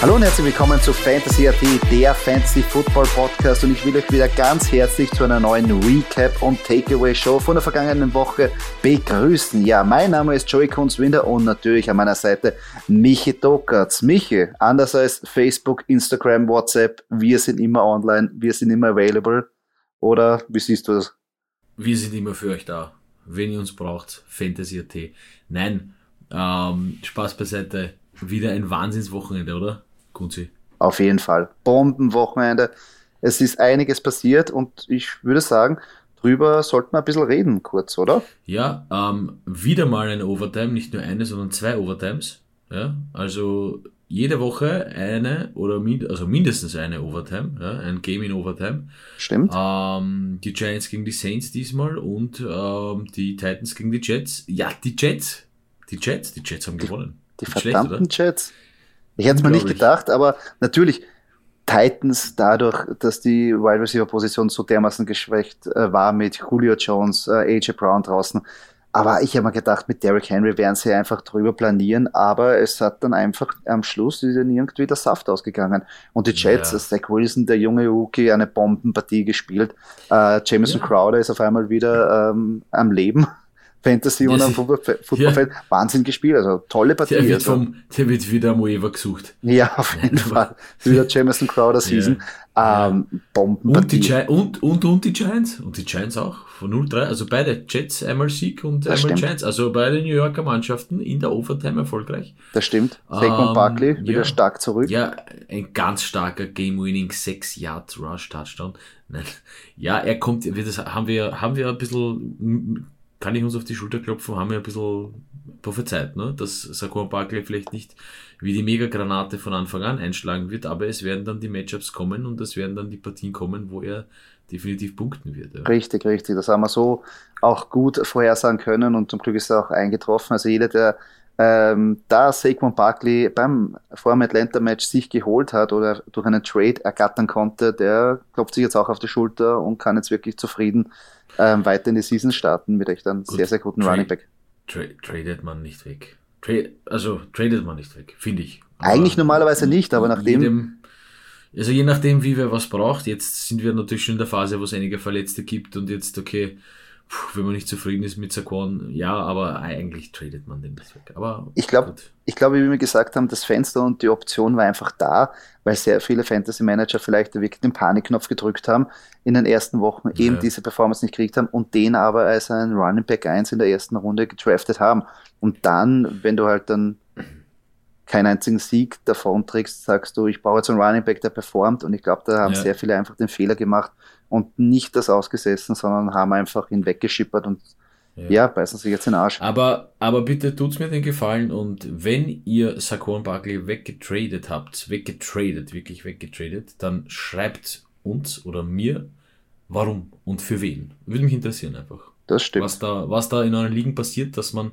Hallo und herzlich willkommen zu Fantasy AT, der Fantasy Football Podcast und ich will euch wieder ganz herzlich zu einer neuen Recap und Takeaway Show von der vergangenen Woche begrüßen. Ja, mein Name ist Joey Kunzwinder und natürlich an meiner Seite Michi Dockertz. Michi, anders als Facebook, Instagram, WhatsApp, wir sind immer online, wir sind immer available. Oder wie siehst du das? Wir sind immer für euch da. Wenn ihr uns braucht, Fantasy AT. Nein, ähm, Spaß beiseite. Wieder ein Wahnsinnswochenende, oder? Kunzi. Auf jeden Fall. Bombenwochenende. Es ist einiges passiert und ich würde sagen, drüber sollten wir ein bisschen reden, kurz, oder? Ja, ähm, wieder mal ein Overtime, nicht nur eine, sondern zwei Overtimes. Ja, also jede Woche eine oder min also mindestens eine Overtime, ja, ein Game in Overtime. Stimmt. Ähm, die Giants gegen die Saints diesmal und ähm, die Titans gegen die Jets. Ja, die Jets. Die Jets, die Jets haben gewonnen. Die, die verdammten schlecht, Jets. Ich hätte es mir nicht gedacht, aber natürlich Titans dadurch, dass die Wide Receiver Position so dermaßen geschwächt äh, war mit Julio Jones, äh, AJ Brown draußen. Aber ich habe mir gedacht, mit Derrick Henry werden sie einfach drüber planieren, aber es hat dann einfach am Schluss irgendwie der Saft ausgegangen. Und die Jets, ja. Zach Wilson, der junge Rookie, eine Bombenpartie gespielt. Äh, Jameson ja. Crowder ist auf einmal wieder ähm, am Leben. Fantasy und am Footballfeld. Ja. Wahnsinn gespielt, also tolle Partie. Der wird, also. vom, der wird wieder am Waiver gesucht. Ja, auf jeden Fall. Wieder Jameson Crowder Season. Ja. Ähm, Bombenpartie. Und, und, und, und die Giants. Und die Giants auch. Von 0-3. Also beide Jets, einmal Sieg und das einmal stimmt. Giants. Also beide New Yorker Mannschaften in der Overtime erfolgreich. Das stimmt. Saquon ähm, Barkley wieder ja. stark zurück. Ja, ein ganz starker Game-Winning 6 Yard Rush Touchdown. Nein. Ja, er kommt, das haben wir, haben wir ein bisschen kann ich uns auf die Schulter klopfen, haben wir ein bisschen prophezeit, ne? dass Saquon Barkley vielleicht nicht wie die Mega-Granate von Anfang an einschlagen wird, aber es werden dann die Matchups kommen und es werden dann die Partien kommen, wo er definitiv punkten wird. Ja. Richtig, richtig. Das haben wir so auch gut vorhersagen können und zum Glück ist er auch eingetroffen. Also jeder, der ähm, da Saquon Barkley beim vor dem Atlanta-Match sich geholt hat oder durch einen Trade ergattern konnte, der klopft sich jetzt auch auf die Schulter und kann jetzt wirklich zufrieden ähm, weiter in die Season starten mit echt einem Gut, sehr, sehr guten Running Back. Tra tradet man nicht weg. Tra also tradet man nicht weg, finde ich. Aber Eigentlich normalerweise nicht, aber nachdem. Jedem, also je nachdem, wie wer was braucht. Jetzt sind wir natürlich schon in der Phase, wo es einige Verletzte gibt und jetzt, okay, wenn man nicht zufrieden ist mit Saquon, ja, aber eigentlich tradet man den nicht weg. Aber ich glaube, ich glaube, wie wir gesagt haben, das Fenster und die Option war einfach da, weil sehr viele Fantasy Manager vielleicht wirklich den Panikknopf gedrückt haben in den ersten Wochen, ja. eben diese Performance nicht gekriegt haben und den aber als einen Running Back 1 in der ersten Runde gedraftet haben. Und dann, wenn du halt dann keinen einzigen Sieg davon trägst, sagst du, ich brauche jetzt einen Running Back, der performt. Und ich glaube, da haben ja. sehr viele einfach den Fehler gemacht und nicht das ausgesessen, sondern haben einfach ihn weggeschippert und ja, ja beißen sich jetzt in den Arsch. Aber, aber bitte tut's mir den Gefallen und wenn ihr Saquon Barkley weggetradet habt, weggetradet, wirklich weggetradet, dann schreibt uns oder mir, warum und für wen. Würde mich interessieren einfach. Das stimmt. Was da, was da in euren Ligen passiert, dass man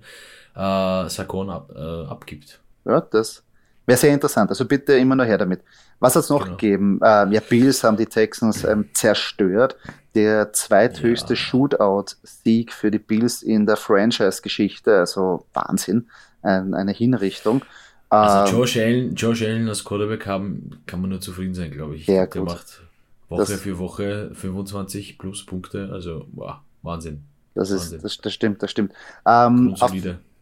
äh, Saquon ab, äh, abgibt. Ja, das wäre sehr interessant. Also bitte immer noch her damit. Was hat es noch genau. gegeben? Ähm, ja, Bills haben die Texans ähm, zerstört. Der zweithöchste ja. Shootout-Sieg für die Bills in der Franchise-Geschichte. Also Wahnsinn. Ein, eine Hinrichtung. Also ähm, Josh Allen, Josh Allen als Quarterback haben, kann man nur zufrieden sein, glaube ich. Ja, Der gut. macht Woche das, für Woche 25 plus Punkte. Also wow, Wahnsinn. Das, Wahnsinn. ist, das, das stimmt, das stimmt. Ähm, auf,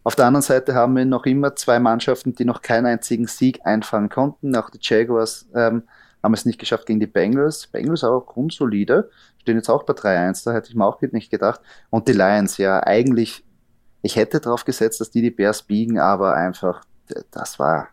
auf der anderen Seite haben wir noch immer zwei Mannschaften, die noch keinen einzigen Sieg einfangen konnten. Auch die Jaguars ähm, haben es nicht geschafft gegen die Bengals. Bengals auch grundsolide, stehen jetzt auch bei 3-1, da hätte ich mir auch nicht gedacht. Und die Lions, ja, eigentlich, ich hätte darauf gesetzt, dass die die Bears biegen, aber einfach, das war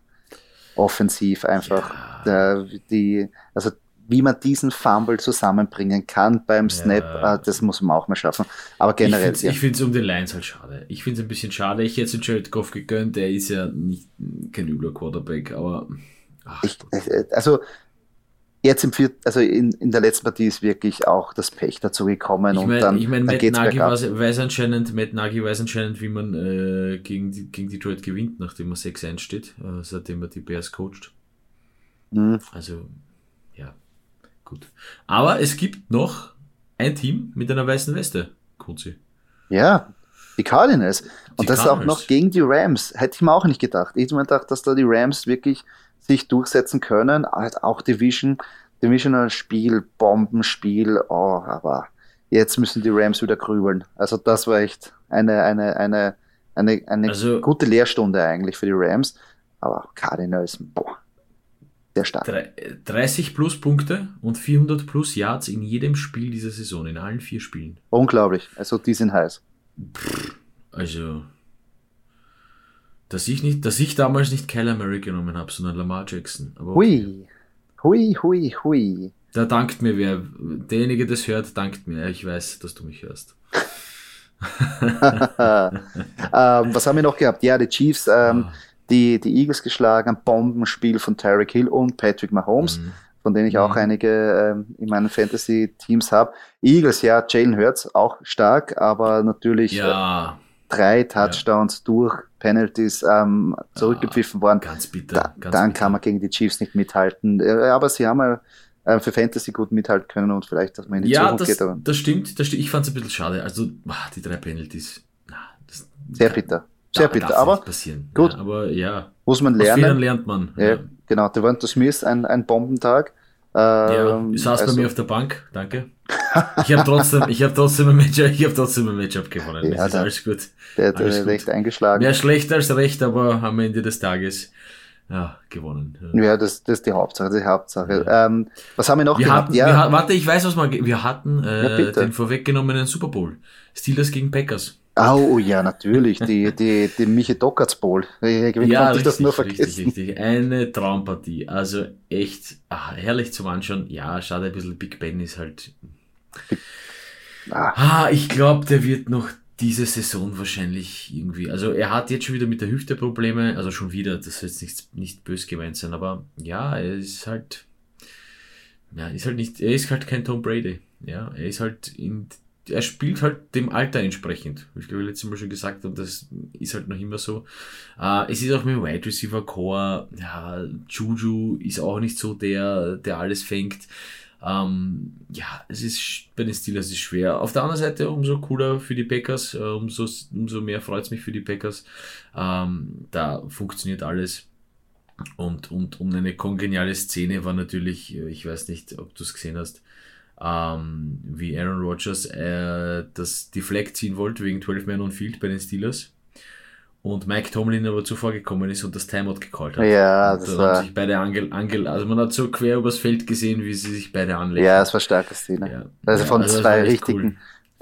offensiv einfach, ja. die, also wie man diesen Fumble zusammenbringen kann beim Snap, ja. äh, das muss man auch mal schaffen. Aber generell. Ich finde es um den Lions halt schade. Ich finde es ein bisschen schade. Ich hätte es Jared Goff gegönnt, der ist ja nicht, kein übler Quarterback, aber. Ach, ich, äh, also jetzt im vierten, also in, in der letzten Partie ist wirklich auch das Pech dazu gekommen ich und mein, dann, ich mein, dann Matt geht's Nagy weiß anscheinend, Matt Nagy weiß anscheinend, wie man äh, gegen, die, gegen Detroit gewinnt, nachdem er 6-1 steht, äh, seitdem er die Bears coacht. Mhm. Also, ja, gut. Aber es gibt noch ein Team mit einer weißen Weste, Kunzi. Ja, die Cardinals. Und Die das auch Cardinals. noch gegen die Rams. Hätte ich mir auch nicht gedacht. Ich hätte mir gedacht, dass da die Rams wirklich sich durchsetzen können. Halt auch Division, Divisional Spiel, Bombenspiel. Oh, aber jetzt müssen die Rams wieder grübeln. Also das war echt eine, eine, eine, eine, eine Also- gute Lehrstunde eigentlich für die Rams. Aber Cardinals, boah, sehr stark. Drei- 30 plus Punkte und 400 plus Yards in jedem Spiel dieser Saison, in allen vier Spielen. Unglaublich. Also die sind heiß. Also, dass ich nicht, dass ich damals nicht Kyler Murray genommen habe, sondern Lamar Jackson. Aber okay. Hui, hui, hui, hui. Da dankt mir wer. Derjenige, der das hört, dankt mir. Ich weiß, dass du mich hörst. ähm, was haben wir noch gehabt? Ja, die Chiefs, ähm, Ah. Die, die Eagles geschlagen, ein Bombenspiel von Tyreek Hill und Patrick Mahomes, Mhm. von denen ich auch Mhm. einige ähm, in meinen Fantasy-Teams habe. Eagles, ja, Jalen Hurts auch stark, aber natürlich äh, Ja, drei Touchdowns durch Penalties ähm, zurückgepfiffen worden. ganz bitter. Da, ganz dann bitter. kann man gegen die Chiefs nicht mithalten. Äh, aber sie haben ja äh, für Fantasy gut mithalten können und vielleicht, dass man in die Ja, Zukunft das, geht. Aber das stimmt, das stimmt. Ich fand es ein bisschen schade. Also, ah, die drei Penalties. Na, sehr bitter. Sehr darf- bitter. Aber gut. Ja, aber ja, muss man aus Fehlern lernen. lernt man. Ja, genau. Devonta Smith, ein, ein Bombentag. Ja, Ähm, ich saß also- bei mir auf der Bank, danke. Ich habe trotzdem, ich habe trotzdem ein Matchup, ich habe trotzdem ein Matchup gewonnen. Ja, das ist da- alles gut. Der hat Alles äh, gut. recht eingeschlagen. Mehr schlecht als recht, aber am Ende des Tages ja, gewonnen. Ja. Ja, das, das ist die Hauptsache. Die Hauptsache. Ähm, was haben wir noch Wir gehabt? hatten, ja, wir, warte, ich weiß, was wir, wir hatten Ja, äh, bitte. den vorweggenommenen Super Bowl. Steelers gegen Packers. Oh, ja, natürlich. Die, die, die Michi Dockerts Bowl. Konnte ja, ich das nur richtig, vergessen? richtig. Eine Traumpartie. Also echt ach, herrlich zum Anschauen. Ja, schade, ein bisschen Big Ben ist halt. Ah, Ah, ich glaube, der wird noch diese Saison wahrscheinlich irgendwie. Also er hat jetzt schon wieder mit der Hüfte Probleme, also schon wieder, das soll jetzt nicht, nicht bös gemeint sein, aber ja, er ist halt. Ja, ist halt nicht, er ist halt kein Tom Brady. Ja, er ist halt in, er spielt halt dem Alter entsprechend. Ich glaube, letztes Mal schon gesagt und das ist halt noch immer so. Äh, es ist auch mit dem Wide Receiver Core, ja, Juju ist auch nicht so der, der alles fängt. Ähm, ja, es ist bei den Steelers ist schwer. Auf der anderen Seite umso cooler für die Packers, äh, umso, umso mehr freut es mich für die Packers. Ähm, da funktioniert alles. Und, und, und eine kongeniale Szene war natürlich, äh, ich weiß nicht, ob du es gesehen hast, ähm, wie Aaron Rodgers äh, das die Flag ziehen wollte wegen 12 Man on Field bei den Steelers. Und Mike Tomlin aber zuvor gekommen ist und das Timeout gecallt hat. Ja, und das da war- haben sich beide angel, angel, also man hat so quer übers Feld gesehen, wie sie sich beide anlegen. ja, es war starke Szene. Ja. Also Ja, von also zwei richtigen cool.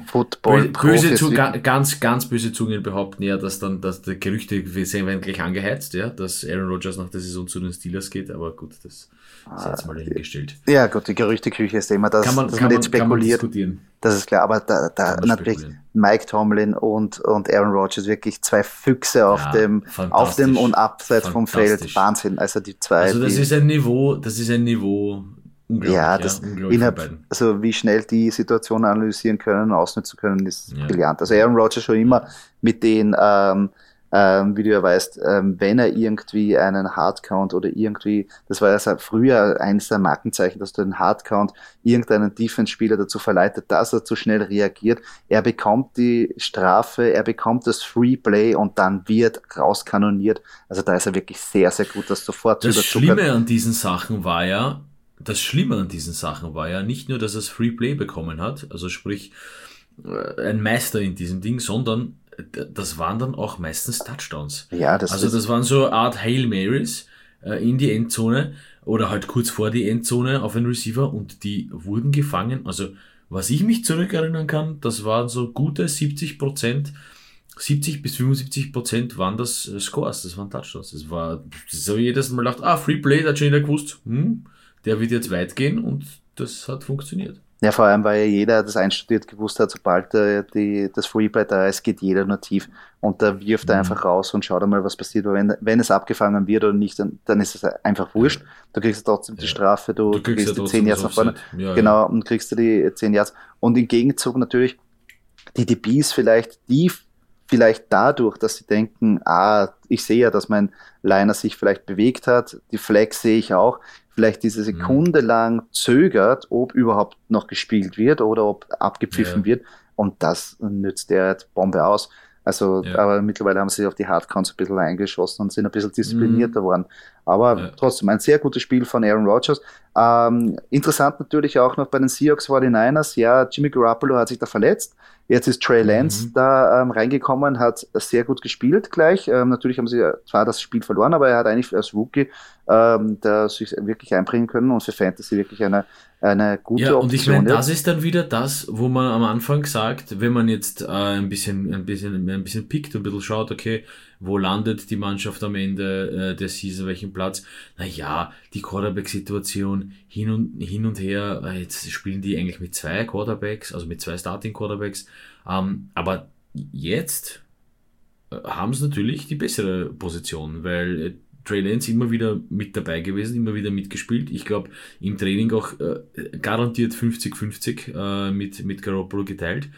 Football Böse, zu, ga, ganz, ganz böse Zungen behaupten ja, dass dann, dass die Gerüchte, wir sehen, werden gleich angeheizt, ja, dass Aaron Rodgers nach der Saison zu den Steelers geht, aber gut, das ist jetzt mal dahingestellt. Ja, gut, die Gerüchteküche ist immer das, Kann man, dass man man, jetzt man spekuliert. diskutieren. Das ist klar, aber da, da man natürlich. Mike Tomlin und, und Aaron Rodgers wirklich zwei Füchse auf Ja, dem, auf dem und abseits vom Feld. Wahnsinn. Also die zwei. Also das ist ein Niveau, das ist ein Niveau, ja, das von innerhalb, also wie schnell die Situation analysieren können, ausnutzen können, ist Ja. brillant. Also Aaron Rodgers schon immer mit den, ähm, ähm, wie du ja weißt, ähm, wenn er irgendwie einen Hardcount oder irgendwie, das war ja seit früher eines der Markenzeichen, dass du den Hardcount irgendeinen Defense-Spieler dazu verleitet, dass er zu schnell reagiert. Er bekommt die Strafe, er bekommt das Free Play und dann wird rauskanoniert. Also da ist er wirklich sehr, sehr gut, das sofort Das Schlimme an diesen Sachen war ja, das Schlimme an diesen Sachen war ja nicht nur, dass er das Free Play bekommen hat, also sprich äh, ein Meister in diesem Ding, sondern das waren dann auch meistens Touchdowns. Ja, das Also das waren so Art Hail Marys äh, in die Endzone oder halt kurz vor die Endzone auf einen Receiver und die wurden gefangen. Also was ich mich zurückerinnern kann, das waren so gute 70 Prozent, 70 bis 75 Prozent waren das äh, Scores, das waren Touchdowns. Das war so jedes Mal gedacht, ah, Free Play, da hat schon jeder gewusst, hm, der wird jetzt weit gehen und das hat funktioniert. Ja, vor allem, weil ja jeder das einstudiert gewusst hat, sobald äh, die, das Freeplay da ist, geht jeder nur tief und da wirft mhm. er einfach raus und schaut einmal, was passiert. Weil wenn, wenn es abgefangen wird oder nicht, dann, dann ist es einfach wurscht. Du kriegst trotzdem ja. die Strafe, du, du kriegst, kriegst die 10 Yards nach vorne. Ja, genau, und kriegst du die 10 Yards. Und im Gegenzug natürlich die DBs vielleicht, die vielleicht dadurch, dass sie denken, ah, ich sehe ja, dass mein Liner sich vielleicht bewegt hat, die Flag sehe ich auch, vielleicht diese mhm. Sekunde lang zögert, ob überhaupt noch gespielt wird oder ob abgepfiffen ja. wird. Und das nützt der Bombe aus. Also, ja. aber mittlerweile haben sie sich auf die Hardcounts ein bisschen eingeschossen und sind ein bisschen disziplinierter mhm. Aber ja. trotzdem ein sehr gutes Spiel von Aaron Rodgers. Ähm, interessant natürlich auch noch bei den Seahawks 49ers. Ja, Jimmy Garoppolo hat sich da verletzt. Jetzt ist Trey Lance mhm. da ähm, reingekommen, hat sehr gut gespielt gleich. Ähm, natürlich haben sie zwar das Spiel verloren, aber er hat eigentlich als Rookie ähm, da sich wirklich einbringen können und für Fantasy wirklich eine, eine gute Ja, und ich meine, das ist dann wieder das, wo man am Anfang sagt, wenn man jetzt äh, ein bisschen, ein bisschen, ein bisschen pickt und ein bisschen schaut, okay, wo landet die Mannschaft am Ende äh, der Season, welchen Platz? Naja, die Quarterback-Situation hin und, hin und her, äh, jetzt spielen die eigentlich mit zwei Quarterbacks, also mit zwei Starting-Quarterbacks, ähm, aber jetzt äh, haben sie natürlich die bessere Position, weil äh, Trey Lance immer wieder mit dabei gewesen, immer wieder mitgespielt. Ich glaube, im Training auch äh, garantiert 50-50 äh, mit, mit Garoppolo geteilt.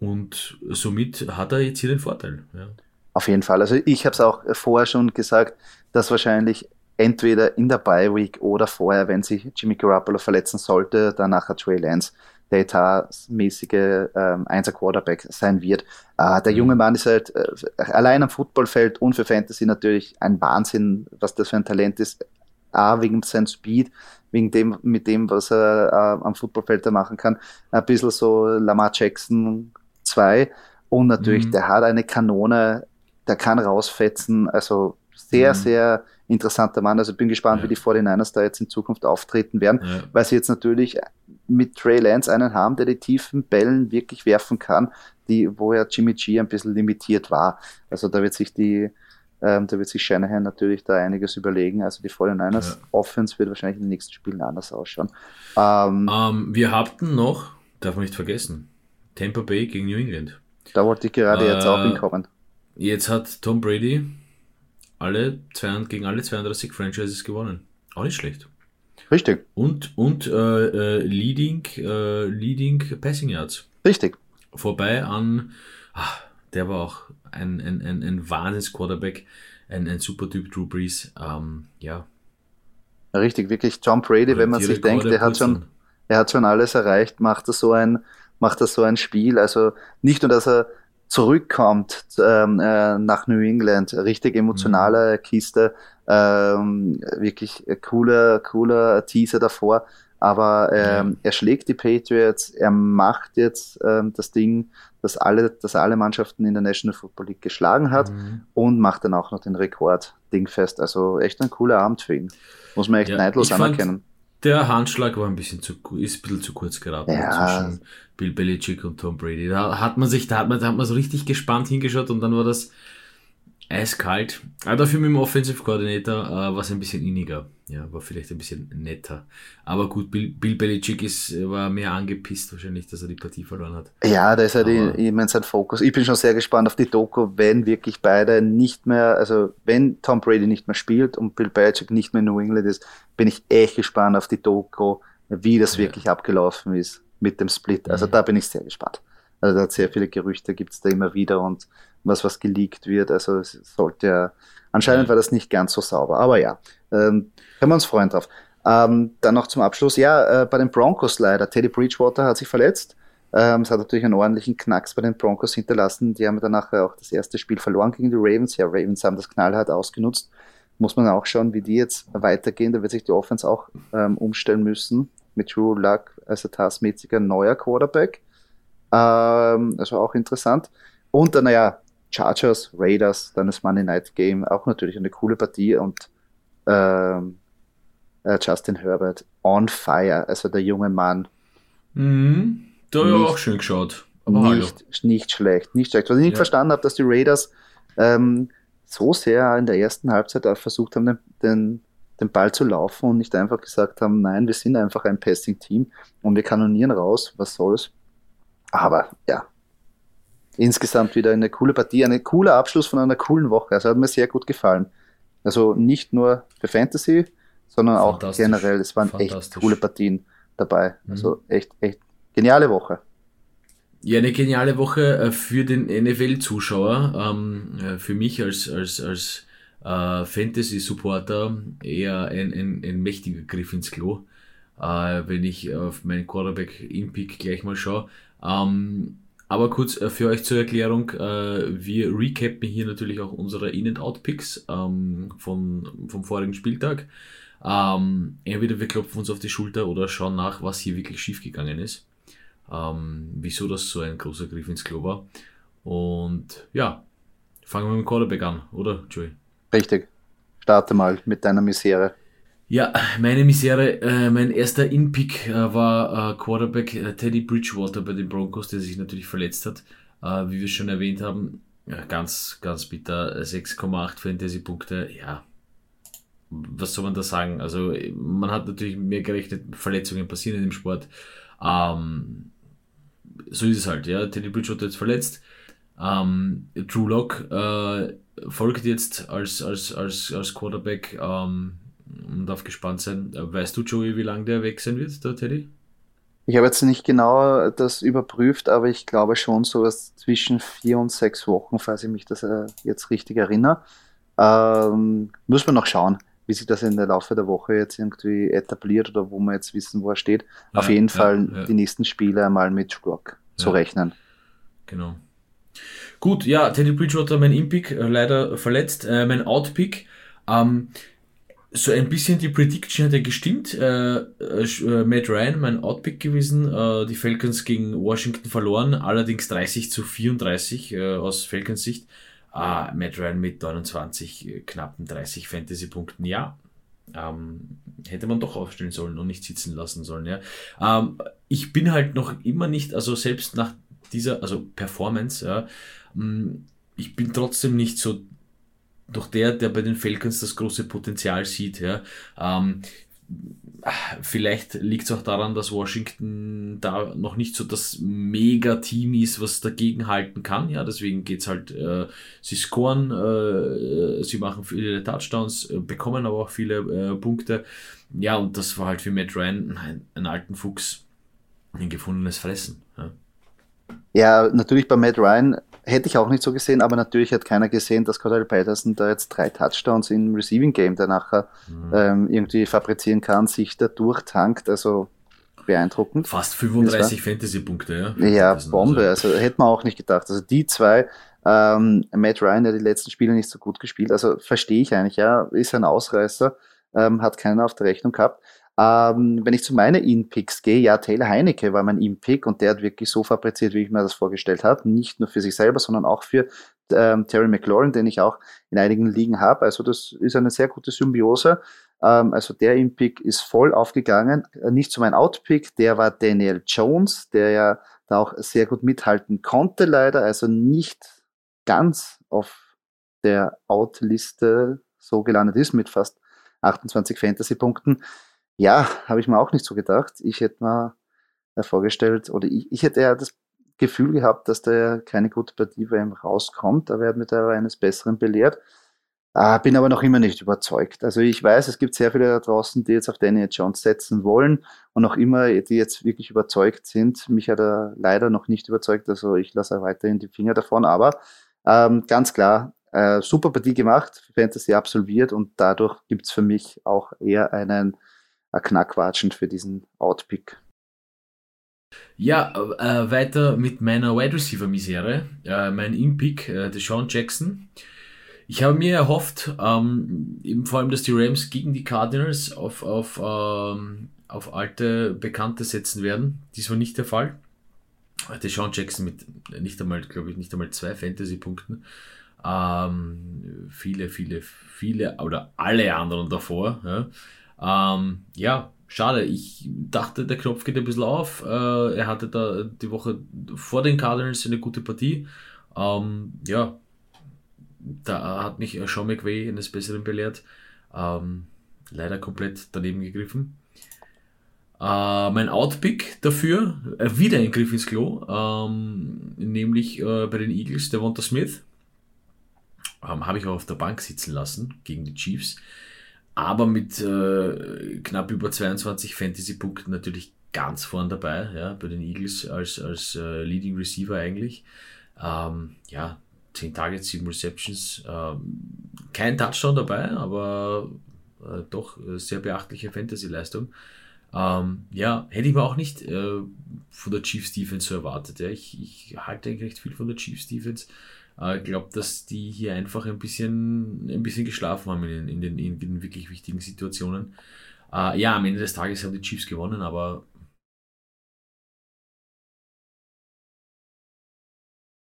Und somit hat er jetzt hier den Vorteil. Ja. Auf jeden Fall. Also ich habe es auch vorher schon gesagt, dass wahrscheinlich entweder in der Bye Week oder vorher, wenn sich Jimmy Garoppolo verletzen sollte, danach hat Trey Lance der etatmäßige ähm, Einser Quarterback sein wird. Äh, der mhm. junge Mann ist halt äh, allein am Footballfeld und für Fantasy natürlich ein Wahnsinn, was das für ein Talent ist. A, wegen seinem Speed, wegen dem, mit dem, was er äh, am Footballfeld da machen kann. Ein bisschen so Lamar Jackson 2. Und natürlich, mhm. der hat eine Kanone, der kann rausfetzen. Also sehr, mhm. sehr interessanter Mann. Also bin gespannt, ja. wie die 49ers da jetzt in Zukunft auftreten werden, ja. weil sie jetzt natürlich mit Trey Lance einen haben, der die tiefen Bällen wirklich werfen kann, die, wo ja Jimmy G ein bisschen limitiert war. Also da wird sich die, ähm, da wird sich Shanahan natürlich da einiges überlegen. Also die 49ers ja. Offense wird wahrscheinlich in den nächsten Spielen anders ausschauen. Ähm, um, ähm, wir hatten noch, darf man nicht vergessen, Tampa Bay gegen New England. Da wollte ich gerade äh, jetzt auch äh, hinkommen. Jetzt hat Tom Brady alle zwei, gegen alle 32 Franchises gewonnen. Auch nicht schlecht. Richtig. Und, und äh, äh, Leading, äh, Leading Passing Yards. Richtig. Vorbei an, ach, der war auch ein, ein, ein, ein Wahnsinns-Quarterback, ein, ein super Typ, Drew Brees. Ähm, ja. Richtig, wirklich Tom Brady, wenn man sich denkt, er hat schon, er hat schon alles erreicht, macht er so ein, macht er so ein Spiel. Also nicht nur, dass er zurückkommt ähm, äh, nach New England. Richtig emotionale mhm. Kiste, ähm, wirklich cooler, cooler Teaser davor. Aber ähm, er schlägt die Patriots, er macht jetzt ähm, das Ding, dass alle, dass alle Mannschaften in der National Football League geschlagen hat mhm. und macht dann auch noch den Rekord Ding fest. Also echt ein cooler Abend für ihn. Muss man echt ja, neidlos anerkennen. Der Handschlag war ein bisschen zu, ist ein bisschen zu kurz geraten ja. zwischen Bill Belichick und Tom Brady. Da hat man sich, da hat man, da hat man so richtig gespannt hingeschaut und dann war das eiskalt. Aber dafür mit dem Offensive Coordinator äh, war es ein bisschen inniger. Ja, war vielleicht ein bisschen netter. Aber gut, Bill, Bill Belichick ist, war mehr angepisst wahrscheinlich, dass er die Partie verloren hat. Ja, da ist halt immer sein Fokus. Ich bin schon sehr gespannt auf die Doku, wenn wirklich beide nicht mehr, also wenn Tom Brady nicht mehr spielt und Bill Belichick nicht mehr in New England ist, bin ich echt gespannt auf die Doku, wie das ja. wirklich abgelaufen ist mit dem Split. Also mhm. da bin ich sehr gespannt. Also da hat sehr viele Gerüchte gibt es da immer wieder und was was geleakt wird. Also es sollte ja, anscheinend war das nicht ganz so sauber. Aber ja, ähm, können wir uns freuen drauf. Ähm, dann noch zum Abschluss, ja, äh, bei den Broncos leider. Teddy Bridgewater hat sich verletzt. Ähm, es hat natürlich einen ordentlichen Knacks bei den Broncos hinterlassen. Die haben dann nachher auch das erste Spiel verloren gegen die Ravens. Ja, Ravens haben das knallhart ausgenutzt. Muss man auch schauen, wie die jetzt weitergehen. Da wird sich die Offense auch ähm, umstellen müssen. Mit Drew Luck als etatmäßiger neuer Quarterback. Ähm, also auch interessant. Und dann, naja, Chargers, Raiders, dann das Monday Night Game, auch natürlich eine coole Partie und ähm, äh, Justin Herbert on fire, also der junge Mann. Mhm, da habe ich auch schön geschaut. Aber nicht, nicht schlecht, nicht schlecht. Was ich nicht ja. verstanden habe, dass die Raiders ähm, so sehr in der ersten Halbzeit auch versucht haben, den, den den Ball zu laufen und nicht einfach gesagt haben, nein, wir sind einfach ein Passing-Team und wir kanonieren raus, was soll's. Aber ja, insgesamt wieder eine coole Partie, ein cooler Abschluss von einer coolen Woche. Also hat mir sehr gut gefallen. Also nicht nur für Fantasy, sondern auch generell. Es waren echt coole Partien dabei. Mhm. Also echt, echt geniale Woche. Ja, eine geniale Woche äh, für den NFL-Zuschauer. Ähm, äh, für mich als, als, als äh, Fantasy-Supporter eher ein, ein, ein mächtiger Griff ins Klo, wenn ich auf meinen Quarterback-In-Pick gleich mal schaue. Ähm, aber kurz äh, für euch zur Erklärung, äh, wir recappen hier natürlich auch unsere In-and-Out-Picks ähm, vom vorigen Spieltag. Ähm, entweder wir klopfen uns auf die Schulter oder schauen nach, was hier wirklich schiefgegangen ist. Ähm, wieso das so ein großer Griff ins Klo war. Und ja, fangen wir mit dem Quarterback an, oder Joey? Richtig. Starte mal mit deiner Misere. Ja, meine Misere, äh, mein erster In-Pick äh, war äh, Quarterback äh, Teddy Bridgewater bei den Broncos, der sich natürlich verletzt hat. Äh, wie wir schon erwähnt haben, ganz, ganz bitter, 6,8 Fantasy-Punkte, ja. Was soll man da sagen? Also, man hat natürlich mehr gerechnet, Verletzungen passieren in dem Sport. Ähm, so ist es halt, ja. Teddy Bridgewater ist verletzt. Ähm, Drew Lock äh, folgt jetzt als, als, als, als Quarterback. Ähm, man darf gespannt sein. Weißt du, Joey, wie lange der weg sein wird, der Teddy? Ich habe jetzt nicht genau das überprüft, aber ich glaube schon so was zwischen vier und sechs Wochen, falls ich mich das äh, jetzt richtig erinnere. Ähm, muss man noch schauen, wie sich das in der Laufe der Woche jetzt irgendwie etabliert oder wo wir jetzt wissen, wo er steht. Ja, Auf jeden ja, Fall ja. die nächsten Spiele einmal mit Rock zu rechnen. Genau. Gut, ja, Teddy Bridgewater, mein In-Pick, äh, leider verletzt. Äh, mein Out-Pick. Ähm, so ein bisschen die Prediction hat ja gestimmt. Äh, äh, Matt Ryan, mein Outpick gewesen. Äh, die Falcons gegen Washington verloren, allerdings 30 zu 34 äh, aus Falcons Sicht. Ah, Matt Ryan mit 29, äh, knappen 30 Fantasy-Punkten. Ja, ähm, hätte man doch aufstellen sollen und nicht sitzen lassen sollen. Ja. Ähm, ich bin halt noch immer nicht, also selbst nach dieser, also Performance, ja, mm, ich bin trotzdem nicht so doch der, der bei den Falcons das große Potenzial sieht. Ja. Ähm, vielleicht liegt es auch daran, dass Washington da noch nicht so das Mega-Team ist, was dagegen halten kann. Ja, deswegen geht's halt, äh, sie scoren, äh, sie machen viele Touchdowns, äh, bekommen aber auch viele äh, Punkte. Ja, und das war halt für Matt Ryan ein, ein alten Fuchs ein gefundenes Fressen. Ja. Ja, natürlich bei Matt Ryan hätte ich auch nicht so gesehen, aber natürlich hat keiner gesehen, dass Cordell Patterson da jetzt drei Touchdowns im Receiving Game der nachher mhm. ähm, irgendwie fabrizieren kann, sich da durchtankt. Also beeindruckend. Fast 35 Fantasy-Punkte, ja. Ja, Bombe. Also. also hätte man auch nicht gedacht. Also die zwei, ähm, Matt Ryan, der die letzten Spiele nicht so gut gespielt, also verstehe ich eigentlich, ja, ist ein Ausreißer, ähm, hat keiner auf der Rechnung gehabt. Ähm, wenn ich zu meinen In-Picks gehe, ja, Taylor Heinecke war mein In-Pick und der hat wirklich so fabriziert, wie ich mir das vorgestellt habe. Nicht nur für sich selber, sondern auch für ähm, Terry McLaurin, den ich auch in einigen Ligen habe. Also das ist eine sehr gute Symbiose. Ähm, also der In-Pick ist voll aufgegangen. Äh, nicht zu meinem Out-Pick, der war Daniel Jones, der ja da auch sehr gut mithalten konnte, leider. Also nicht ganz auf der Out-Liste so gelandet ist mit fast 28 Fantasy-Punkten. Ja, habe ich mir auch nicht so gedacht. Ich hätte mir vorgestellt, oder ich, ich hätte ja das Gefühl gehabt, dass da keine gute Partie bei ihm rauskommt. Da wird mit aber eines Besseren belehrt. Ah, bin aber noch immer nicht überzeugt. Also ich weiß, es gibt sehr viele da draußen, die jetzt auf Daniel Jones setzen wollen und noch immer, die jetzt wirklich überzeugt sind. Mich hat er leider noch nicht überzeugt, also ich lasse weiterhin die Finger davon. Aber ähm, ganz klar, äh, super Partie gemacht, Fantasy absolviert und dadurch gibt es für mich auch eher einen knackwatschend für diesen Outpick. Ja, äh, weiter mit meiner Wide Receiver Misere. Äh, mein In-Pick, äh, Deshaun Jackson. Ich habe mir erhofft, ähm, eben vor allem, dass die Rams gegen die Cardinals auf, auf, ähm, auf alte Bekannte setzen werden. Dies war nicht der Fall. Deshaun Jackson mit nicht einmal, glaube ich, nicht einmal zwei Fantasy-Punkten. Ähm, viele, viele, viele oder alle anderen davor. Ja. Ähm, ja, schade. Ich dachte, der Knopf geht ein bisschen auf. Äh, er hatte da die Woche vor den Cardinals eine gute Partie. Ähm, ja, da hat mich Sean McVay eines Besseren belehrt. Ähm, leider komplett daneben gegriffen. Äh, mein Outpick dafür, äh, wieder ein Griff ins Klo, ähm, nämlich äh, bei den Eagles, der Devonta Smith. Ähm, Habe ich auch auf der Bank sitzen lassen gegen die Chiefs. Aber mit äh, knapp über 22 Fantasy-Punkten natürlich ganz vorn dabei, ja, bei den Eagles als, als äh, Leading Receiver eigentlich. Ähm, ja, 10 Targets, 7 Receptions, ähm, kein Touchdown dabei, aber äh, doch äh, sehr beachtliche Fantasy-Leistung. Ähm, ja, hätte ich mir auch nicht äh, von der Chiefs Defense so erwartet. Ja. Ich, ich halte eigentlich recht viel von der Chiefs Defense. Ich glaube, dass die hier einfach ein bisschen, ein bisschen geschlafen haben in, in, den, in den wirklich wichtigen Situationen. Äh, ja, am Ende des Tages haben die Chiefs gewonnen, aber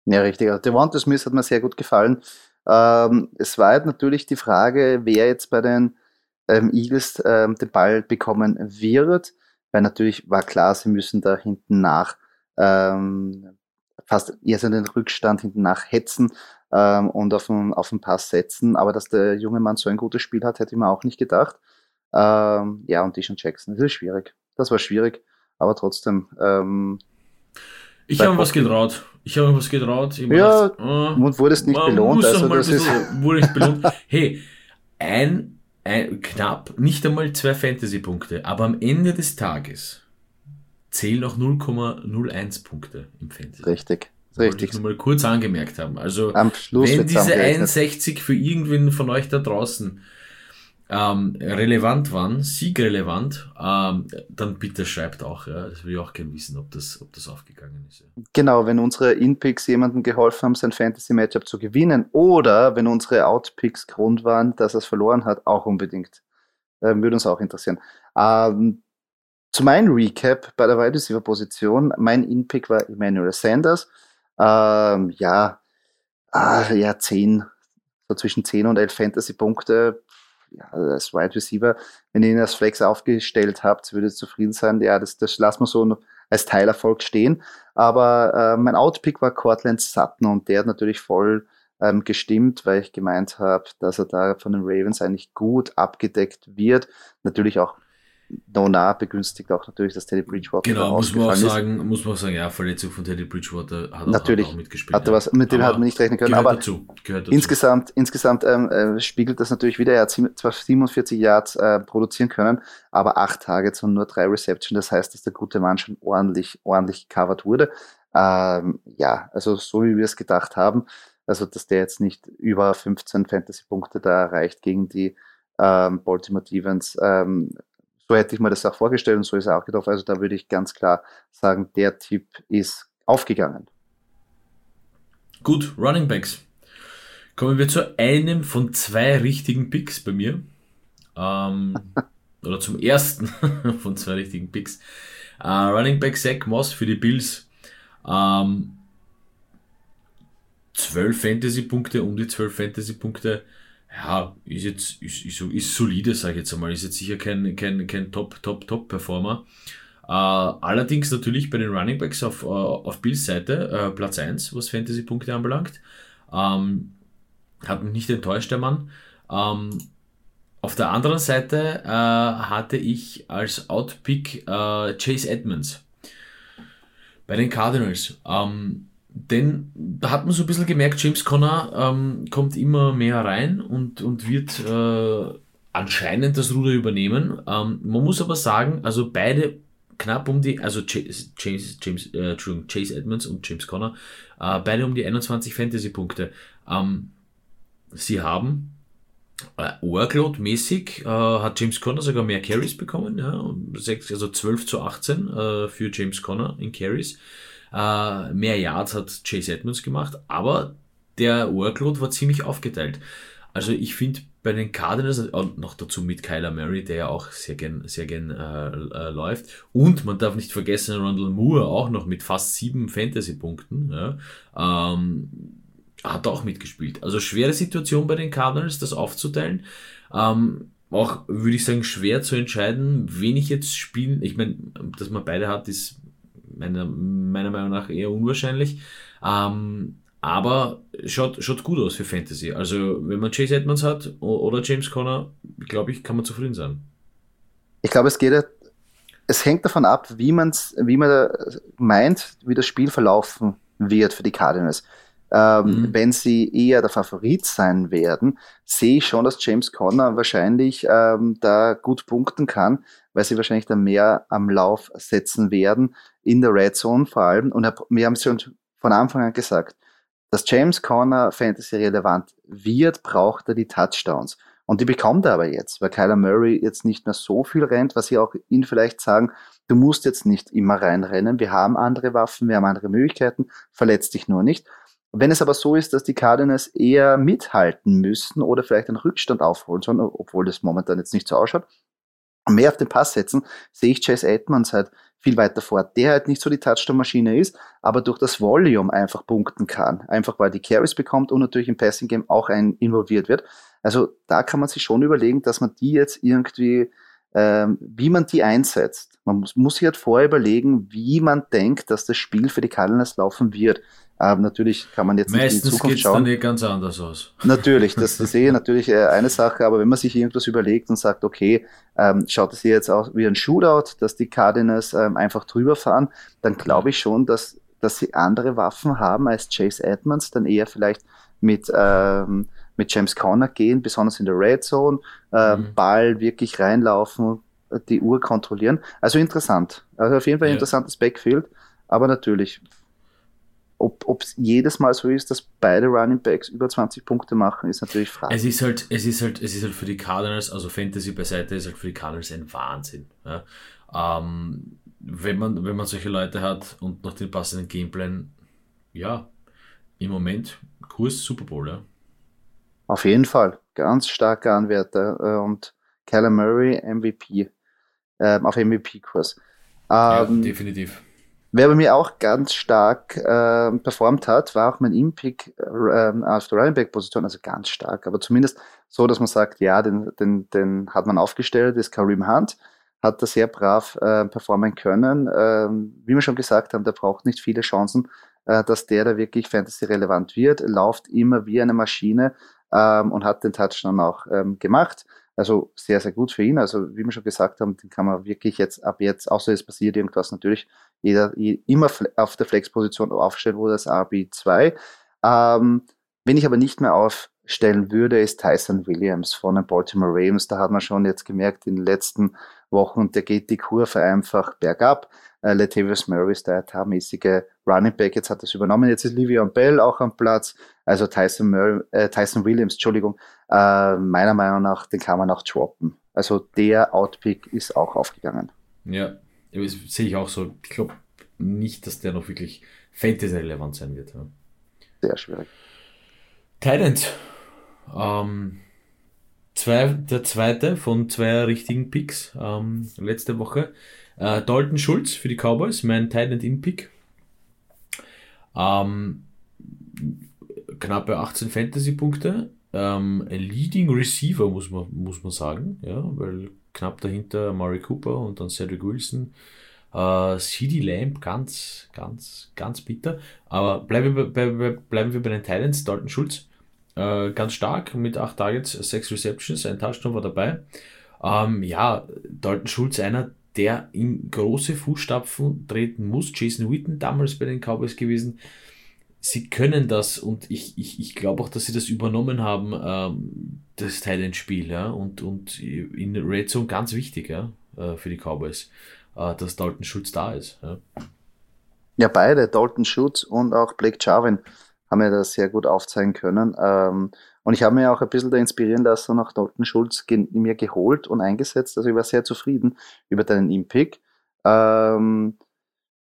Ja, richtig. Also Devonta Smith hat mir sehr gut gefallen. Ähm, es war natürlich die Frage, wer jetzt bei den ähm, Eagles ähm, den Ball bekommen wird, weil natürlich war klar, sie müssen da hinten nach ähm, fast eher so den Rückstand hinten nach hetzen ähm, und auf den, auf den Pass setzen. Aber dass der junge Mann so ein gutes Spiel hat, hätte ich mir auch nicht gedacht. Ähm, ja, und Dishon Jackson, das ist schwierig. Das war schwierig, aber trotzdem. Ähm, ich habe was getraut. Ich habe was getraut. Ich ja, gedacht, oh, und wurde es nicht belohnt. Also das ist wurde nicht belohnt. hey, ein ein, knapp, nicht einmal zwei Fantasy-Punkte, aber am Ende des Tages zählen noch 0,01 Punkte im Fantasy. Richtig. Das richtig. Wollte ich nur mal kurz angemerkt haben. Also, wenn diese 61 für irgendwen von euch da draußen ähm, relevant waren, siegrelevant, ähm, dann bitte schreibt auch. Ja. Das will ich auch gerne wissen, ob das, ob das aufgegangen ist. Ja. Genau, wenn unsere In-Picks jemandem geholfen haben, sein Fantasy-Matchup zu gewinnen oder wenn unsere Out-Picks Grund waren, dass er es verloren hat, auch unbedingt. Ähm, würde uns auch interessieren. Ähm, zu meinem Recap bei der Wide Receiver Position, mein In-Pick war Emmanuel Sanders. Ähm, ja, ah, ja, 10, so zwischen 10 und 11 Fantasy-Punkte ja, als Wide Receiver, wenn ihr ihn als Flex aufgestellt habt, würde zufrieden sein. Ja, das, das lassen wir so als Teilerfolg stehen. Aber äh, mein Outpick war Cortland Sutton und der hat natürlich voll ähm, gestimmt, weil ich gemeint habe, dass er da von den Ravens eigentlich gut abgedeckt wird. Natürlich auch Nona begünstigt auch natürlich, dass Teddy Bridgewater Genau, muss man auch sagen, ist. muss man auch sagen, ja, Verletzung von Teddy Bridgewater hat, natürlich, auch, hat mitgespielt. Hatte was, mit dem hat man nicht rechnen können, aber dazu, dazu. insgesamt, insgesamt ähm, äh, spiegelt das natürlich wieder, er hat zwar 47 Yards äh, produzieren können, aber acht Targets und nur drei Reception, das heißt, dass der gute Mann schon ordentlich, ordentlich covered wurde. Ähm, ja, also so wie wir es gedacht haben, also dass der jetzt nicht über 15 Fantasy-Punkte da erreicht gegen die ähm, Baltimore Devons, ähm, so hätte ich mir das auch vorgestellt und so ist er auch getroffen. Also da würde ich ganz klar sagen, der Tipp ist aufgegangen. Gut, Running Backs. Kommen wir zu einem von zwei richtigen Picks bei mir. Ähm, oder zum ersten von zwei richtigen Picks. Uh, Running Back Zach Moss für die Bills. Ähm, 12 Fantasy-Punkte, um die 12 Fantasy-Punkte ja, ist jetzt, ist, ist, ist solide, sage ich jetzt einmal. Ist jetzt sicher kein, kein, kein Top, Top, Top-Performer. Äh, allerdings natürlich bei den Running Backs auf, uh, auf Bills Seite äh, Platz 1, was Fantasy-Punkte anbelangt. Ähm, hat mich nicht enttäuscht, der Mann. Ähm, auf der anderen Seite äh, hatte ich als Outpick äh, Chase Edmonds bei den Cardinals. Ähm, denn da hat man so ein bisschen gemerkt, James Conner ähm, kommt immer mehr rein und, und wird äh, anscheinend das Ruder übernehmen. Ähm, man muss aber sagen, also beide knapp um die, also James, James, äh, Chase Edmonds und James Conner, äh, beide um die 21 Fantasy-Punkte. Ähm, sie haben äh, Workload-mäßig äh, hat James Conner sogar mehr Carries bekommen, ja, also 12 zu 18 äh, für James Conner in Carries. Äh, mehr Yards hat Chase Edmonds gemacht, aber der Workload war ziemlich aufgeteilt. Also ich finde bei den Cardinals, noch dazu mit Kyler Murray, der ja auch sehr gern, sehr gern äh, äh, läuft. Und man darf nicht vergessen, Rondell Moore auch noch mit fast sieben Fantasy-Punkten. Ja, ähm, hat auch mitgespielt. Also schwere Situation bei den Cardinals, das aufzuteilen. Ähm, auch würde ich sagen, schwer zu entscheiden, wen ich jetzt spielen. Ich meine, dass man beide hat, ist meiner, meiner Meinung nach eher unwahrscheinlich. Ähm, Aber schaut, schaut gut aus für Fantasy. Also, wenn man Chase Edmonds hat oder James Conner, glaube ich, kann man zufrieden sein. Ich glaube, es geht es hängt davon ab, wie, man's, wie man meint, wie das Spiel verlaufen wird für die Cardinals. Ähm, mhm. Wenn sie eher der Favorit sein werden, sehe ich schon, dass James Conner wahrscheinlich ähm, da gut punkten kann, weil sie wahrscheinlich dann mehr am Lauf setzen werden, in der Red Zone vor allem. Und wir haben es schon von Anfang an gesagt, dass James Conner Fantasy relevant wird, braucht er die Touchdowns. Und die bekommt er aber jetzt, weil Kyler Murray jetzt nicht mehr so viel rennt, was sie auch ihn vielleicht sagen, du musst jetzt nicht immer reinrennen, wir haben andere Waffen, wir haben andere Möglichkeiten, verletzt dich nur nicht. Wenn es aber so ist, dass die Cardinals eher mithalten müssen oder vielleicht einen Rückstand aufholen sollen, obwohl das momentan jetzt nicht so ausschaut, mehr auf den Pass setzen, sehe ich Chase Edmonds halt viel weiter fort, der halt nicht so die Touchdown-Maschine ist, aber durch das Volume einfach punkten kann. Einfach weil die Carries bekommt und natürlich im Passing-Game auch ein involviert wird. Also da kann man sich schon überlegen, dass man die jetzt irgendwie, wie man die einsetzt. Man muss, muss sich halt vorher überlegen, wie man denkt, dass das Spiel für die Cardinals laufen wird. Aber natürlich kann man jetzt Meistens nicht in die Zukunft schauen. dann eh ganz anders aus. Natürlich, das ist eh natürlich äh, eine Sache, aber wenn man sich irgendwas überlegt und sagt, okay, ähm, schaut es hier jetzt aus wie ein Shootout, dass die Cardinals ähm, einfach drüber fahren, dann glaube ich schon, dass, dass sie andere Waffen haben als Chase Edmonds, dann eher vielleicht mit, ähm, mit James Conner gehen, besonders in der Red Zone, ähm, mhm. Ball wirklich reinlaufen, die Uhr kontrollieren. Also interessant. Also auf jeden Fall ein ja. interessantes Backfield, aber natürlich ob es jedes Mal so ist, dass beide Running Backs über 20 Punkte machen, ist natürlich fraglich. Es ist halt, es ist halt, es ist halt für die Cardinals, also Fantasy beiseite, ist halt für die Cardinals ein Wahnsinn. Ja. Ähm, wenn man, wenn man solche Leute hat und noch den passenden Gameplan, ja, im Moment Kurs Super Bowl, ja. Auf jeden Fall, ganz starker Anwärter äh, und Kyler Murray MVP äh, auf MVP-Kurs. Ähm, ja, definitiv. Wer bei mir auch ganz stark äh, performt hat, war auch mein Impick äh, auf der Running Back Position, also ganz stark, aber zumindest so, dass man sagt, ja, den, den, den hat man aufgestellt, ist Kareem Hunt, hat da sehr brav äh, performen können. Ähm, wie wir schon gesagt haben, der braucht nicht viele Chancen, äh, dass der da wirklich Fantasy relevant wird, läuft immer wie eine Maschine ähm, und hat den Touchdown auch ähm, gemacht. Also sehr, sehr gut für ihn. Also wie wir schon gesagt haben, den kann man wirklich jetzt ab jetzt, außer es passiert irgendwas, natürlich jeder immer auf der Flexposition aufstellen oder das RB2. Ähm, wenn ich aber nicht mehr aufstellen würde, ist Tyson Williams von den Baltimore Ravens. Da hat man schon jetzt gemerkt in den letzten Wochen, der geht die Kurve einfach bergab. Äh, Latavius Murray ist der etatmäßige Running Back, jetzt hat es übernommen. Jetzt ist Livion Bell auch am Platz. Also Tyson, Murray, äh, Tyson Williams, Entschuldigung, äh, meiner Meinung nach, den kann man auch droppen. Also der Outpick ist auch aufgegangen. Ja, das sehe ich auch so. Ich glaube nicht, dass der noch wirklich Fantasy-relevant sein wird. Ja. Sehr schwierig. Tident. Ähm, zwei, der zweite von zwei richtigen Picks ähm, letzte Woche. Äh, Dalton Schulz für die Cowboys, mein Tident in Pick. Ähm, knappe 18 Fantasy-Punkte. Ähm, Leading Receiver, muss man, muss man sagen, ja, weil knapp dahinter Murray Cooper und dann Cedric Wilson. Äh, CD Lamb, ganz, ganz, ganz bitter. Aber bleiben wir bei, bei, bleiben wir bei den Titans. Dalton Schulz, äh, ganz stark mit 8 Targets, 6 Receptions, ein Touchdown war dabei. Ähm, ja, Dalton Schulz, einer, der in große Fußstapfen treten muss. Jason Witten, damals bei den Cowboys gewesen. Sie können das und ich, ich, ich glaube auch, dass sie das übernommen haben, ähm, das Thailand-Spiel, ja, und, und in Red Zone ganz wichtig, ja, äh, für die Cowboys, äh, dass Dalton Schultz da ist. Ja. ja, beide, Dalton Schultz und auch Blake Jarvin, haben mir das sehr gut aufzeigen können. Ähm, und ich habe mir auch ein bisschen da inspirieren lassen, nach Dalton Schulz mir geholt und eingesetzt. Also ich war sehr zufrieden über deinen Impick. Ähm,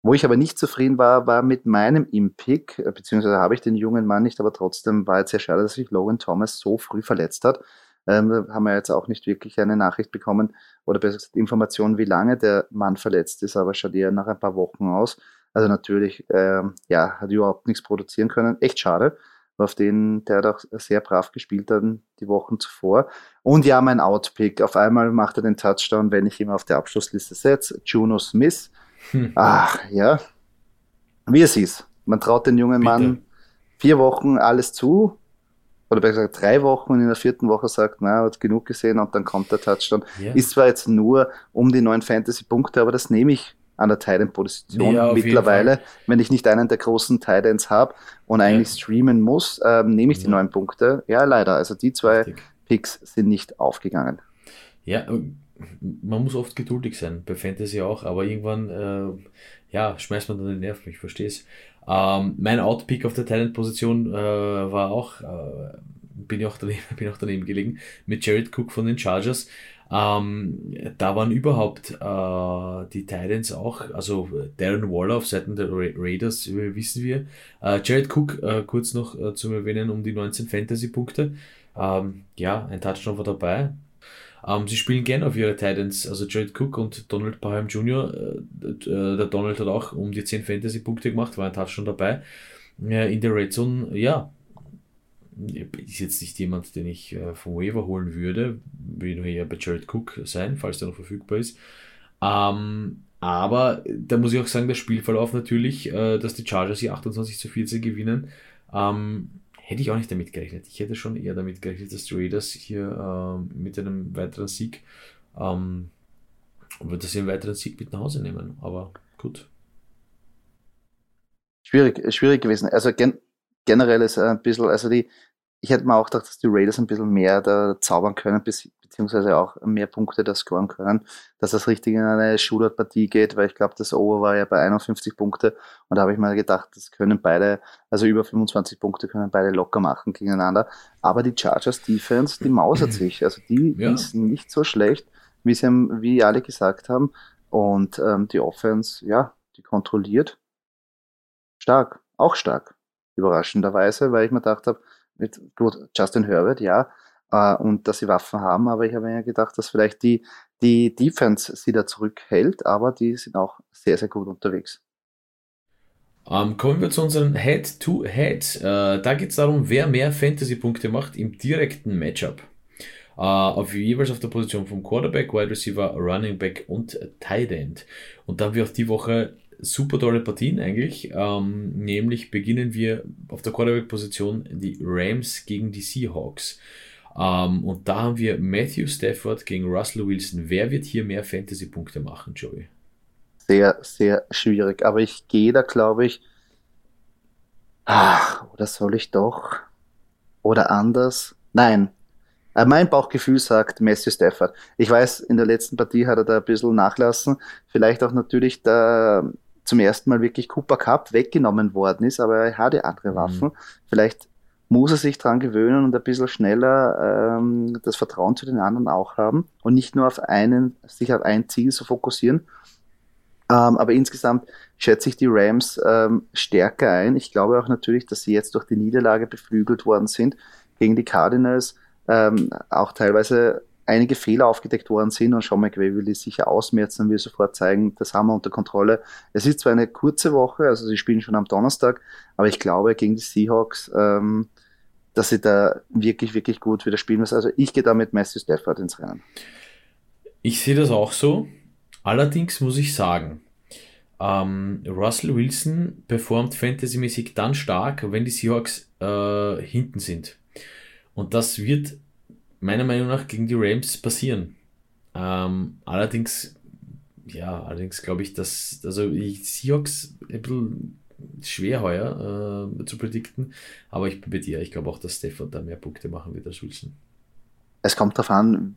wo ich aber nicht zufrieden war, war mit meinem Impick, äh, beziehungsweise habe ich den jungen Mann nicht, aber trotzdem war es sehr schade, dass sich Logan Thomas so früh verletzt hat. Ähm, da haben wir jetzt auch nicht wirklich eine Nachricht bekommen oder besser gesagt Informationen, wie lange der Mann verletzt ist, aber schaut eher nach ein paar Wochen aus. Also natürlich, ähm, ja, hat überhaupt nichts produzieren können. Echt schade auf den, der hat auch sehr brav gespielt dann die Wochen zuvor. Und ja, mein Outpick. Auf einmal macht er den Touchdown, wenn ich ihn auf der Abschlussliste setze. Juno Smith. Hm. Ach, ja. Wie es ist. Man traut den jungen Bitte. Mann vier Wochen alles zu, oder besser gesagt drei Wochen und in der vierten Woche sagt, na, hat genug gesehen und dann kommt der Touchdown. Yeah. Ist zwar jetzt nur um die neun Fantasy-Punkte, aber das nehme ich an der Titan-Position ja, mittlerweile. Wenn ich nicht einen der großen Titans habe und eigentlich ja. streamen muss, ähm, nehme ich die neun Punkte. Ja, leider. Also die zwei Richtig. Picks sind nicht aufgegangen. Ja, man muss oft geduldig sein, bei Fantasy auch, aber irgendwann, äh, ja, schmeißt man dann den Nerv, ich verstehe es. Ähm, mein Outpick auf der Talent-Position äh, war auch, äh, bin ich auch daneben, bin auch daneben gelegen, mit Jared Cook von den Chargers. Ähm, da waren überhaupt äh, die Titans auch, also Darren Waller auf Seiten der Ra Raiders, wissen wir. Äh, Jared Cook, äh, kurz noch äh, zu erwähnen, um die 19 Fantasy-Punkte. Ähm, ja, ein Touchdown war dabei. Ähm, sie spielen gerne auf ihre Titans, also Jared Cook und Donald Parham Jr. Äh, äh, der Donald hat auch um die 10 Fantasy-Punkte gemacht, war ein Touchdown dabei. Äh, in der Red Zone, ja, ist jetzt nicht jemand, den ich äh, vom Waiver holen würde, würde eher bei Jared Cook sein, falls der noch verfügbar ist. Ähm, aber da muss ich auch sagen, der Spielverlauf natürlich, äh, dass die Chargers hier 28 zu 14 gewinnen, ähm, hätte ich auch nicht damit gerechnet. Ich hätte schon eher damit gerechnet, dass die Raiders hier äh, mit einem weiteren Sieg, ähm, dass sie einen weiteren Sieg mit nach Hause nehmen. Aber gut. Schwierig, schwierig gewesen. Also gen generell ist ein bisschen, also die, ich hätte mir auch gedacht, dass die Raiders ein bisschen mehr da zaubern können, beziehungsweise auch mehr Punkte da scoren können, dass das richtig in eine Shootout-Partie geht, weil ich glaube, das Over war ja bei 51 Punkte und da habe ich mir gedacht, das können beide, also über 25 Punkte können beide locker machen gegeneinander. Aber die Chargers Defense, die mausert sich, also die ja. ist nicht so schlecht, wie sie wie alle gesagt haben und ähm, die Offense, ja, die kontrolliert stark, auch stark, überraschenderweise, weil ich mir gedacht habe, mit gut, Justin Herbert, ja, äh, und dass sie Waffen haben, aber ich habe mir gedacht, dass vielleicht die, die Defense sie da zurückhält, aber die sind auch sehr, sehr gut unterwegs. Um, ähm, kommen wir zu unseren Head-to-Head. -Head. Uh, da geht es darum, wer mehr Fantasy-Punkte macht im direkten Matchup. Uh, auf jeweils auf der Position vom Quarterback, Wide Receiver, Running Back und Tight End. Und da haben wir auch die Woche super tolle Partien eigentlich. Ähm, nämlich beginnen wir auf der Quarterback-Position die Rams gegen die Seahawks. Ähm, und da haben wir Matthew Stafford gegen Russell Wilson. Wer wird hier mehr Fantasy-Punkte machen, Joey? Sehr, sehr schwierig. Aber ich gehe da, glaube ich. Ach, oder soll ich doch? Oder anders? Nein, äh, mein Bauchgefühl sagt Matthew Stafford. Ich weiß, in der letzten Partie hat er da ein bisschen nachlassen. Vielleicht auch natürlich da zum ersten Mal wirklich Cooper Cup weggenommen worden ist, aber er hatte andere mhm. Waffen. Mhm. Vielleicht muss er sich dran gewöhnen und ein bisschen schneller ähm, das Vertrauen zu den anderen auch haben und nicht nur auf einen, sich auf ein Ziel zu fokussieren. Ähm, aber insgesamt schätze ich die Rams ähm, stärker ein. Ich glaube auch natürlich, dass sie jetzt durch die Niederlage beflügelt worden sind gegen die Cardinals ähm, auch teilweise einige Fehler aufgedeckt worden sind und Sean McVay will die sicher ausmerzen und will sofort zeigen, das haben wir unter Kontrolle. Es ist zwar eine kurze Woche, also sie spielen schon am Donnerstag, aber ich glaube gegen die Seahawks, ähm, dass sie da wirklich, wirklich gut wieder spielen müssen. Also ich gehe da mit Matthew Stafford ins Rennen. Ich sehe das auch so. Allerdings muss ich sagen, ähm, Russell Wilson performt fantasymäßig dann stark, wenn die Seahawks äh, hinten sind. Und das wird meiner Meinung nach gegen die Rams passieren. Ähm, allerdings, ja, allerdings glaube ich, dass, also ich Seahawks ein bisschen schwer heuer äh, zu predikten, aber ich bin bei dir. Ich glaube auch, dass Stefan da mehr Punkte machen wird als Wilson. Es kommt darauf an,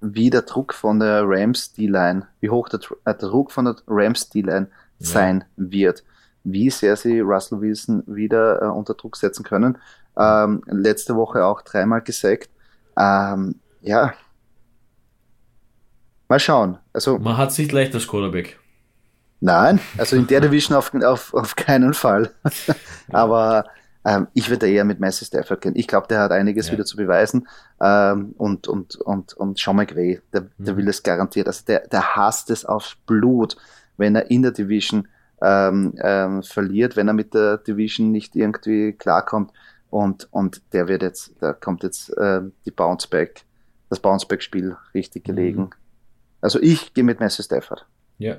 wie der Druck von der Rams D-Line, wie hoch der, äh, der, Druck von der Rams D-Line ja. sein wird, wie sehr sie Russell Wilson wieder äh, unter Druck setzen können. Ähm, letzte Woche auch dreimal gesackt. Ähm, ja. Mal schauen. Also, Man hat sich leicht als Quarterback. Nein, also in der Division auf, auf, auf keinen Fall. Aber ähm, ich würde eher mit Messi Stafford gehen. Ich glaube, der hat einiges ja. wieder zu beweisen. Ähm, und, und, und, und Sean McVay, der, der mhm. will es garantiert. Also der, der hasst es aufs Blut, wenn er in der Division ähm, ähm, verliert, wenn er mit der Division nicht irgendwie klarkommt. Und, und der wird jetzt, da kommt jetzt äh, die Bounceback, das Bounceback-Spiel richtig gelegen. Mhm. Also ich gehe mit Messi Stafford. Ja.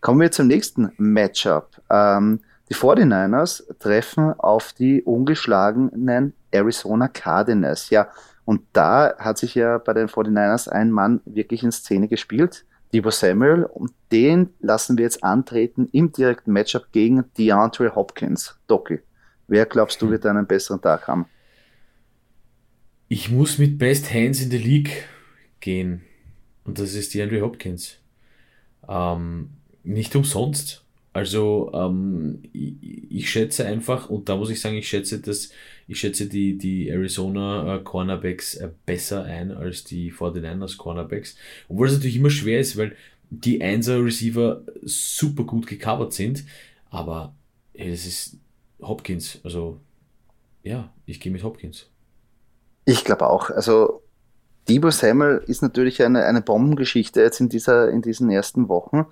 Kommen wir zum nächsten Matchup. Ähm, Die 49ers treffen auf die ungeschlagenen Arizona Cardinals. Ja, und da hat sich ja bei den 49ers ein Mann wirklich in Szene gespielt, Debo Samuel, und den lassen wir jetzt antreten im direkten Matchup gegen DeAndre Hopkins. Doki, wer glaubst du wird einen besseren Tag haben? Ich muss mit Best Hands in the League gehen. Und das ist DeAndre Hopkins. Ähm, nicht umsonst. Also ähm, ich, ich, schätze einfach, und da muss ich sagen, ich schätze das, ich schätze die, die Arizona äh, Cornerbacks äh, besser ein als die 49ers Cornerbacks. Obwohl es natürlich immer schwer ist, weil die 1er Receiver super gut gecovert sind. Aber es ist Hopkins. Also ja, ich gehe mit Hopkins. Ich glaube auch. Also Debo Samuel ist natürlich eine, eine Bombengeschichte jetzt in, dieser, in diesen ersten Wochen.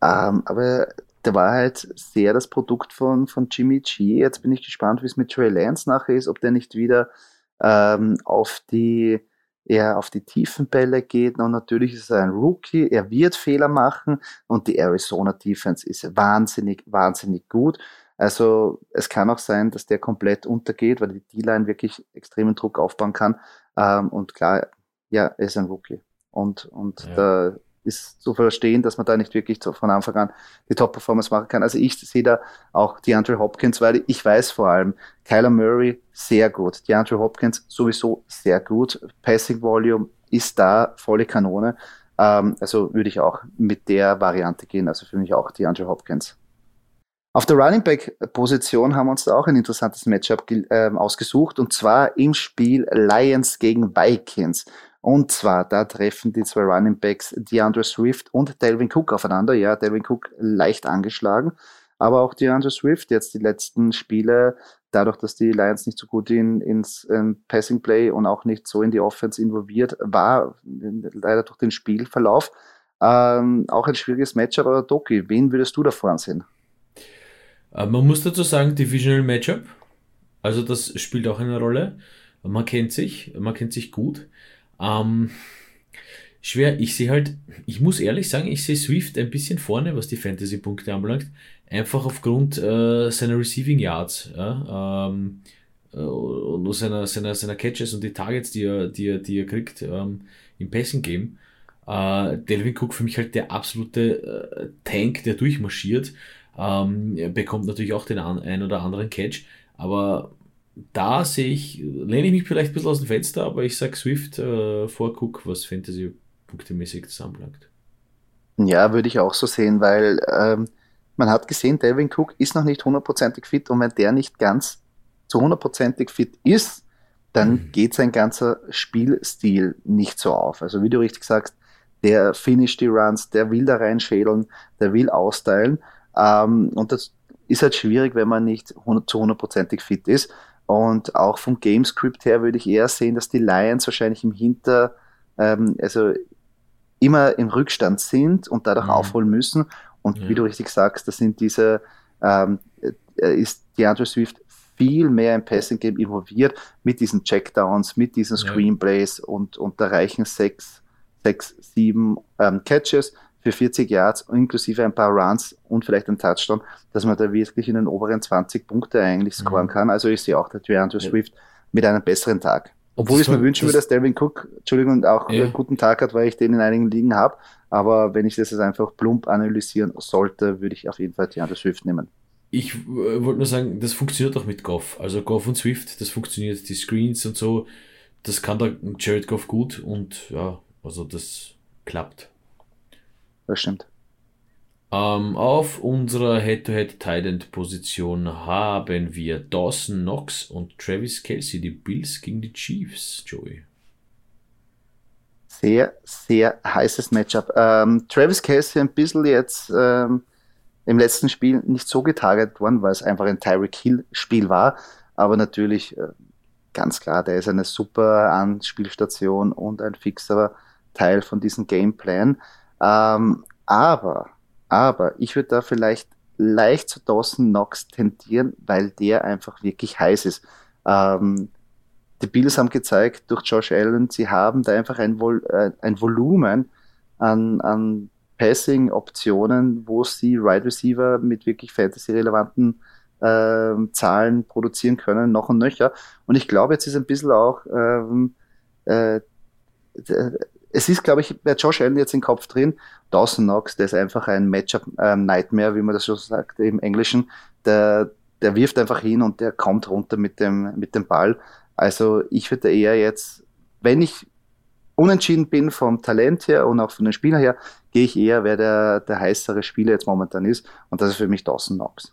Ähm, aber der war halt sehr das Produkt von, von Jimmy G. Jetzt bin ich gespannt, wie es mit Trey Lance nachher ist, ob der nicht wieder ähm, auf die eher auf die tiefen Bälle geht. Und natürlich ist er ein Rookie, er wird Fehler machen und die Arizona Defense ist wahnsinnig, wahnsinnig gut. Also es kann auch sein, dass der komplett untergeht, weil die D-Line wirklich extremen Druck aufbauen kann. Ähm, und klar, ja, er ist ein Rookie. Und, und ja. da ist zu verstehen, dass man da nicht wirklich von Anfang an die Top-Performance machen kann. Also ich sehe da auch DeAndre Hopkins, weil ich weiß vor allem, Kyler Murray sehr gut, DeAndre Hopkins sowieso sehr gut, Passing Volume ist da, volle Kanone. Ähm, also würde ich auch mit der Variante gehen, also für mich auch DeAndre Hopkins. Auf der Running Back Position haben wir uns da auch ein interessantes Matchup äh, ausgesucht und zwar im Spiel Lions gegen Vikings. Und zwar, da treffen die zwei Running Backs DeAndre Swift und Delvin Cook aufeinander. Ja, Delvin Cook leicht angeschlagen, aber auch DeAndre Swift jetzt die letzten Spiele, dadurch, dass die Lions nicht so gut in, ins in Passing Play und auch nicht so in die Offense involviert war, leider durch den Spielverlauf. Ähm, auch ein schwieriges Matchup, aber Doki, wen würdest du da vorne sehen? Äh, man muss dazu sagen, Divisional Matchup. Also das spielt auch eine Rolle. Man kennt sich, man kennt sich gut. Ähm, schwer, ich sehe halt, ich muss ehrlich sagen, ich sehe Swift ein bisschen vorne, was die Fantasy-Punkte anbelangt. Einfach aufgrund äh, seiner Receiving Yards ja, ähm, äh, und seiner, seiner, seiner Catches und die Targets, die er, die er, die er kriegt ähm, im Passing Game. Äh, Delvin Cook für mich halt der absolute äh, Tank, der durchmarschiert. Ähm, er bekommt natürlich auch den ein oder anderen Catch, aber da sehe ich, lehne ich mich vielleicht ein bisschen aus dem Fenster, aber ich sage Swift äh, vor Cook, was Fantasy-punktemäßig zusammenlangt. Ja, würde ich auch so sehen, weil ähm, man hat gesehen, Devin Cook ist noch nicht hundertprozentig fit und wenn der nicht ganz zu hundertprozentig fit ist, dann mhm. geht sein ganzer Spielstil nicht so auf. Also wie du richtig sagst, der finisht die Runs, der will da reinschädeln, der will austeilen. Ähm, und das ist halt schwierig, wenn man nicht zu hundertprozentig fit ist. Und auch vom Gamescript her würde ich eher sehen, dass die Lions wahrscheinlich im Hinter, ähm, also immer im Rückstand sind und dadurch mhm. aufholen müssen. Und ja. wie du richtig sagst, das sind diese, ähm, äh, ist DeAndre Swift viel mehr im Passing Game involviert mit diesen Checkdowns, mit diesen Screenplays ja. und, und da reichen sechs, sechs, sieben ähm, Catches für 40 Yards inklusive ein paar Runs und vielleicht ein Touchdown, dass man da wirklich in den oberen 20 Punkte eigentlich scoren mhm. kann. Also ich sehe auch der DeAndre ja. Swift mit einem besseren Tag. Obwohl ich mir wünschen würde, dass Delvin Cook, Entschuldigung, auch ja. einen guten Tag hat, weil ich den in einigen Ligen habe. Aber wenn ich das jetzt einfach plump analysieren sollte, würde ich auf jeden Fall DeAndre Swift nehmen. Ich äh, wollte nur sagen, das funktioniert auch mit Goff. Also Goff und Swift, das funktioniert, die Screens und so, das kann der Jared Goff gut und ja, also das klappt. Das stimmt. Ähm, auf unserer Head-to-Head-Tight-End-Position haben wir Dawson Knox und Travis Kelsey, die Bills gegen die Chiefs, Joey. Sehr, sehr heißes Matchup. Ähm, Travis Kelsey ein bisschen jetzt ähm, im letzten Spiel nicht so getarget worden, weil es einfach ein Tyreek Hill-Spiel war. Aber natürlich äh, ganz klar, der ist eine super Anspielstation und ein fixer Teil von diesem Gameplan. Ähm, aber, aber ich würde da vielleicht leicht zu Dawson Knox tendieren, weil der einfach wirklich heiß ist. Ähm, die Bills haben gezeigt durch Josh Allen, sie haben da einfach ein, Vol äh, ein Volumen an, an Passing-Optionen, wo sie Wide right Receiver mit wirklich fantasy-relevanten äh, Zahlen produzieren können, noch und nöcher. Und ich glaube, jetzt ist ein bisschen auch, ähm, äh, es ist, glaube ich, bei Josh Allen jetzt im Kopf drin, Dawson Knox, der ist einfach ein Matchup-Nightmare, ähm, wie man das so sagt im Englischen. Der, der wirft einfach hin und der kommt runter mit dem, mit dem Ball. Also ich würde eher jetzt, wenn ich unentschieden bin vom Talent her und auch von den Spielern her, gehe ich eher, wer der, der heißere Spieler jetzt momentan ist. Und das ist für mich Dawson Knox.